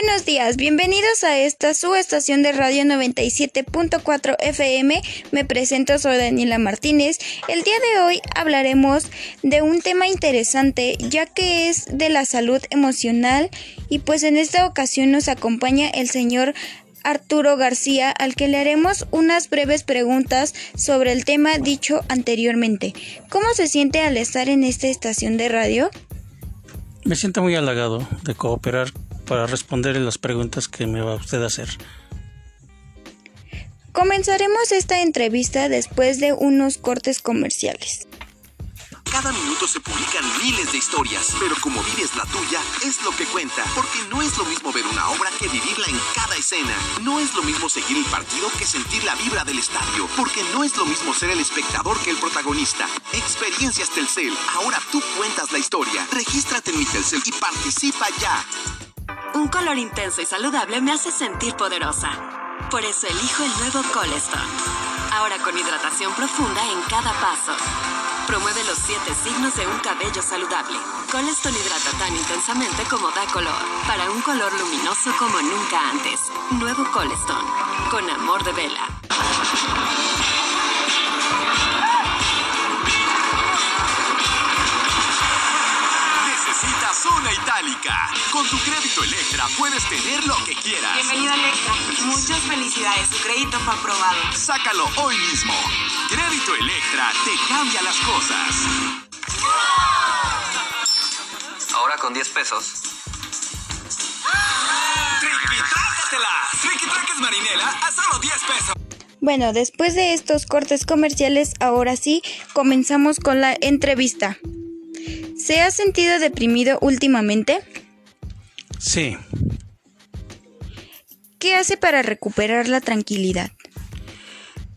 Buenos días, bienvenidos a esta su estación de radio 97.4 FM. Me presento, soy Daniela Martínez. El día de hoy hablaremos de un tema interesante ya que es de la salud emocional y pues en esta ocasión nos acompaña el señor Arturo García, al que le haremos unas breves preguntas sobre el tema dicho anteriormente. ¿Cómo se siente al estar en esta estación de radio? Me siento muy halagado de cooperar para responder las preguntas que me va usted a hacer. Comenzaremos esta entrevista después de unos cortes comerciales. Cada minuto se publican miles de historias, pero como vives la tuya, es lo que cuenta. Porque no es lo mismo ver una obra que vivirla en cada escena. No es lo mismo seguir el partido que sentir la vibra del estadio. Porque no es lo mismo ser el espectador que el protagonista. Experiencias Telcel. Ahora tú cuentas la historia. Regístrate en mi Telcel y participa ya. Un color intenso y saludable me hace sentir poderosa. Por eso elijo el nuevo Colestone. Ahora con hidratación profunda en cada paso. Promueve los siete signos de un cabello saludable. Colestone hidrata tan intensamente como da color. Para un color luminoso como nunca antes. Nuevo Colestone. Con amor de vela. Zona Itálica. Con tu crédito Electra puedes tener lo que quieras. Bienvenido Electra. Muchas felicidades. Tu crédito fue aprobado. Sácalo hoy mismo. Crédito Electra te cambia las cosas. Ahora con 10 pesos. ¡Triqui marinela a solo 10 pesos! Bueno, después de estos cortes comerciales, ahora sí, comenzamos con la entrevista. ¿Se ha sentido deprimido últimamente? Sí. ¿Qué hace para recuperar la tranquilidad?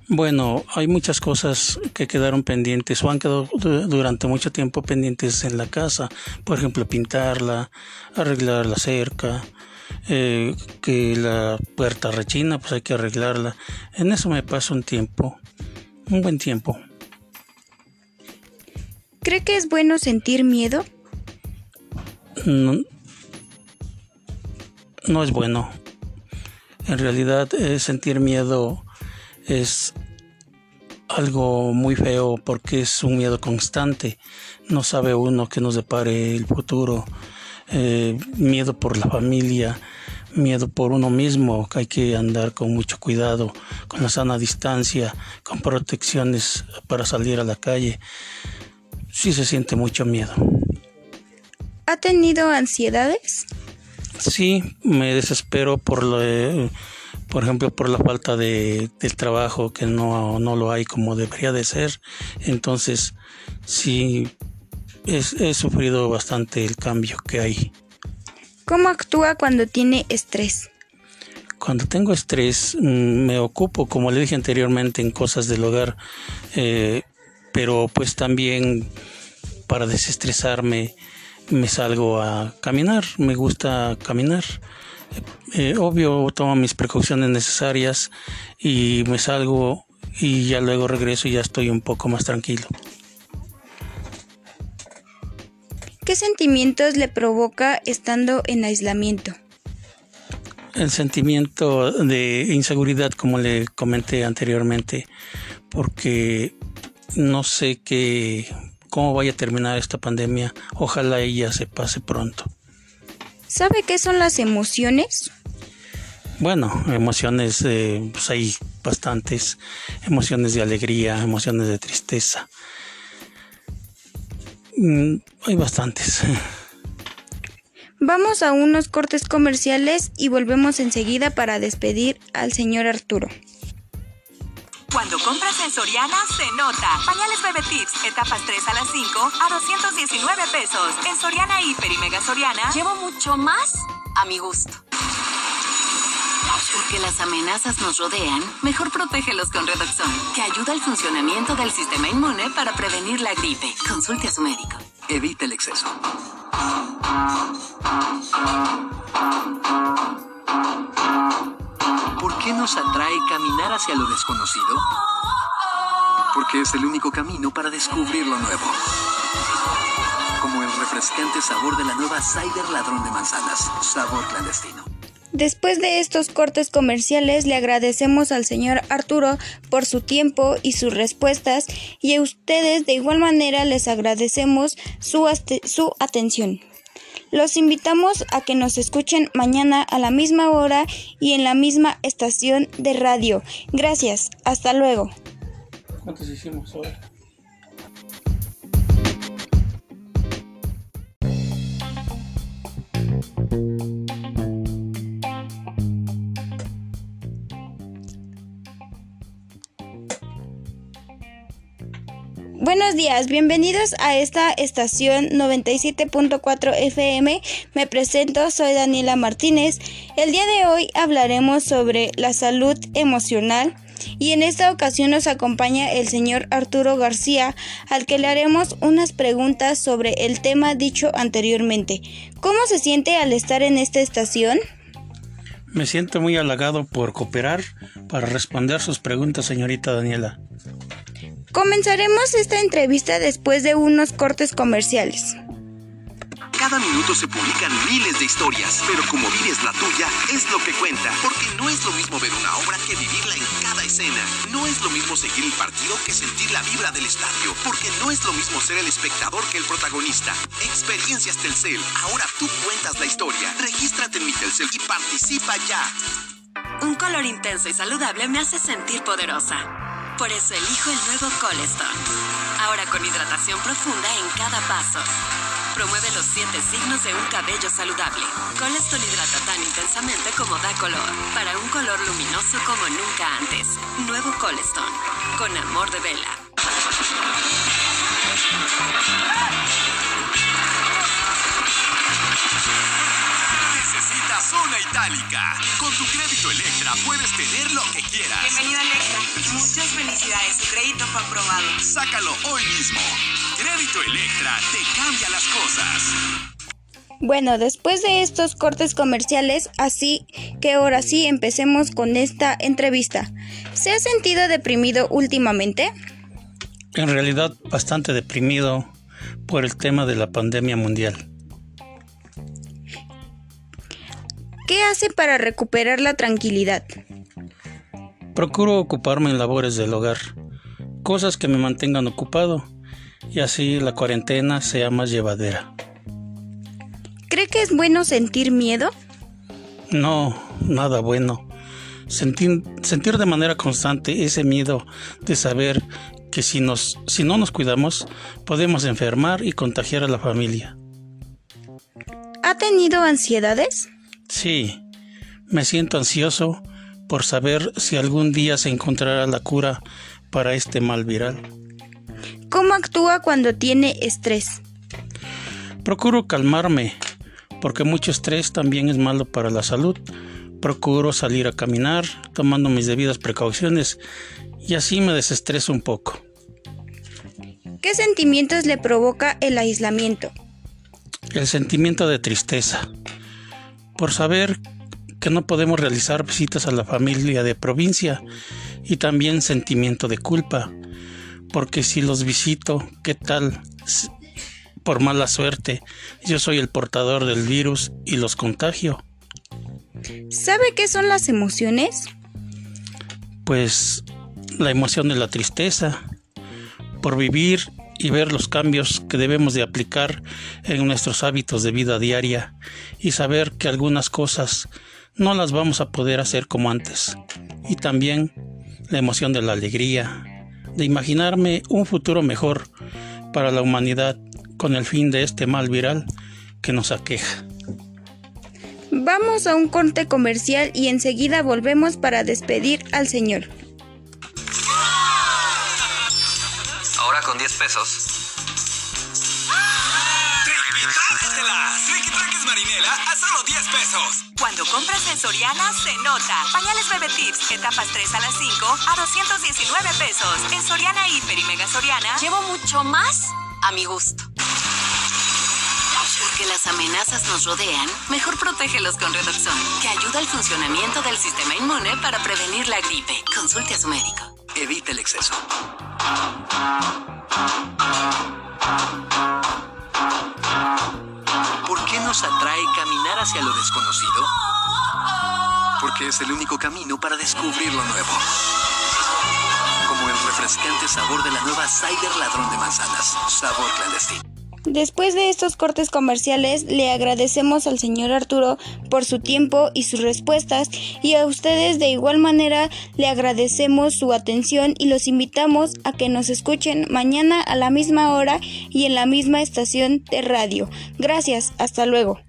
Bueno, hay muchas cosas que quedaron pendientes o han quedado durante mucho tiempo pendientes en la casa. Por ejemplo, pintarla, arreglar la cerca, eh, que la puerta rechina, pues hay que arreglarla. En eso me paso un tiempo, un buen tiempo. ¿Cree que es bueno sentir miedo? No, no es bueno. En realidad eh, sentir miedo es algo muy feo porque es un miedo constante. No sabe uno que nos depare el futuro. Eh, miedo por la familia, miedo por uno mismo, que hay que andar con mucho cuidado, con la sana distancia, con protecciones para salir a la calle sí se siente mucho miedo. ¿Ha tenido ansiedades? Sí, me desespero por lo por ejemplo, por la falta de, del trabajo que no, no lo hay como debería de ser. Entonces, sí, he sufrido bastante el cambio que hay. ¿Cómo actúa cuando tiene estrés? Cuando tengo estrés, mm, me ocupo, como le dije anteriormente, en cosas del hogar. Eh, pero pues también para desestresarme me salgo a caminar, me gusta caminar. Eh, obvio tomo mis precauciones necesarias y me salgo y ya luego regreso y ya estoy un poco más tranquilo. ¿Qué sentimientos le provoca estando en aislamiento? El sentimiento de inseguridad, como le comenté anteriormente, porque no sé qué, cómo vaya a terminar esta pandemia. Ojalá ella se pase pronto. ¿Sabe qué son las emociones? Bueno, emociones, eh, pues hay bastantes. Emociones de alegría, emociones de tristeza. Mm, hay bastantes. Vamos a unos cortes comerciales y volvemos enseguida para despedir al señor Arturo. Cuando compras en Soriana, se nota. Pañales Bebe Tips, etapas 3 a las 5, a 219 pesos. En Soriana Hiper y Mega Soriana, llevo mucho más a mi gusto. Porque las amenazas nos rodean, mejor protégelos con Redoxon, que ayuda al funcionamiento del sistema inmune para prevenir la gripe. Consulte a su médico. Evite el exceso. ¿Por qué nos atrae caminar hacia lo desconocido? Porque es el único camino para descubrir lo nuevo. Como el refrescante sabor de la nueva Cider Ladrón de Manzanas, sabor clandestino. Después de estos cortes comerciales, le agradecemos al señor Arturo por su tiempo y sus respuestas y a ustedes de igual manera les agradecemos su, su atención. Los invitamos a que nos escuchen mañana a la misma hora y en la misma estación de radio. Gracias, hasta luego. Buenos días, bienvenidos a esta estación 97.4 FM. Me presento, soy Daniela Martínez. El día de hoy hablaremos sobre la salud emocional y en esta ocasión nos acompaña el señor Arturo García, al que le haremos unas preguntas sobre el tema dicho anteriormente. ¿Cómo se siente al estar en esta estación? Me siento muy halagado por cooperar para responder sus preguntas, señorita Daniela. Comenzaremos esta entrevista después de unos cortes comerciales. Cada minuto se publican miles de historias, pero como vives la tuya es lo que cuenta, porque no es lo mismo ver una obra que vivirla en cada escena. No es lo mismo seguir el partido que sentir la vibra del estadio, porque no es lo mismo ser el espectador que el protagonista. Experiencias Telcel, ahora tú cuentas la historia. Regístrate en mi Telcel y participa ya. Un color intenso y saludable me hace sentir poderosa. Por eso elijo el nuevo Colestone. Ahora con hidratación profunda en cada paso. Promueve los siete signos de un cabello saludable. Colestone hidrata tan intensamente como da color. Para un color luminoso como nunca antes. Nuevo Colestone. Con amor de vela. Zona itálica. Con tu crédito Electra puedes tener lo que quieras. Bienvenido a Electra. Muchas felicidades. Tu crédito fue aprobado. Sácalo hoy mismo. Crédito Electra te cambia las cosas. Bueno, después de estos cortes comerciales, así que ahora sí empecemos con esta entrevista. ¿Se ha sentido deprimido últimamente? En realidad bastante deprimido por el tema de la pandemia mundial. Hace para recuperar la tranquilidad? Procuro ocuparme en labores del hogar, cosas que me mantengan ocupado y así la cuarentena sea más llevadera. ¿Cree que es bueno sentir miedo? No, nada bueno. Sentir, sentir de manera constante ese miedo de saber que si, nos, si no nos cuidamos podemos enfermar y contagiar a la familia. ¿Ha tenido ansiedades? Sí, me siento ansioso por saber si algún día se encontrará la cura para este mal viral. ¿Cómo actúa cuando tiene estrés? Procuro calmarme, porque mucho estrés también es malo para la salud. Procuro salir a caminar, tomando mis debidas precauciones, y así me desestreso un poco. ¿Qué sentimientos le provoca el aislamiento? El sentimiento de tristeza, por saber que no podemos realizar visitas a la familia de provincia y también sentimiento de culpa, porque si los visito, ¿qué tal? Por mala suerte, yo soy el portador del virus y los contagio. ¿Sabe qué son las emociones? Pues la emoción de la tristeza, por vivir y ver los cambios que debemos de aplicar en nuestros hábitos de vida diaria y saber que algunas cosas no las vamos a poder hacer como antes. Y también la emoción de la alegría, de imaginarme un futuro mejor para la humanidad con el fin de este mal viral que nos aqueja. Vamos a un corte comercial y enseguida volvemos para despedir al señor. Con 10 pesos. Triqui Marinela a solo 10 pesos. Cuando compras en Soriana, se nota. Pañales Bebe Tips, etapas 3 a las 5 a 219 pesos. En Soriana Hiper y Mega Soriana. Llevo mucho más a mi gusto. Porque las amenazas nos rodean, mejor protégelos con Redoxon, que ayuda al funcionamiento del sistema inmune para prevenir la gripe. Consulte a su médico. Evite el exceso. ¿Por qué nos atrae caminar hacia lo desconocido? Porque es el único camino para descubrir lo nuevo. Como el refrescante sabor de la nueva Cider Ladrón de Manzanas. Sabor clandestino. Después de estos cortes comerciales, le agradecemos al señor Arturo por su tiempo y sus respuestas y a ustedes de igual manera le agradecemos su atención y los invitamos a que nos escuchen mañana a la misma hora y en la misma estación de radio. Gracias, hasta luego.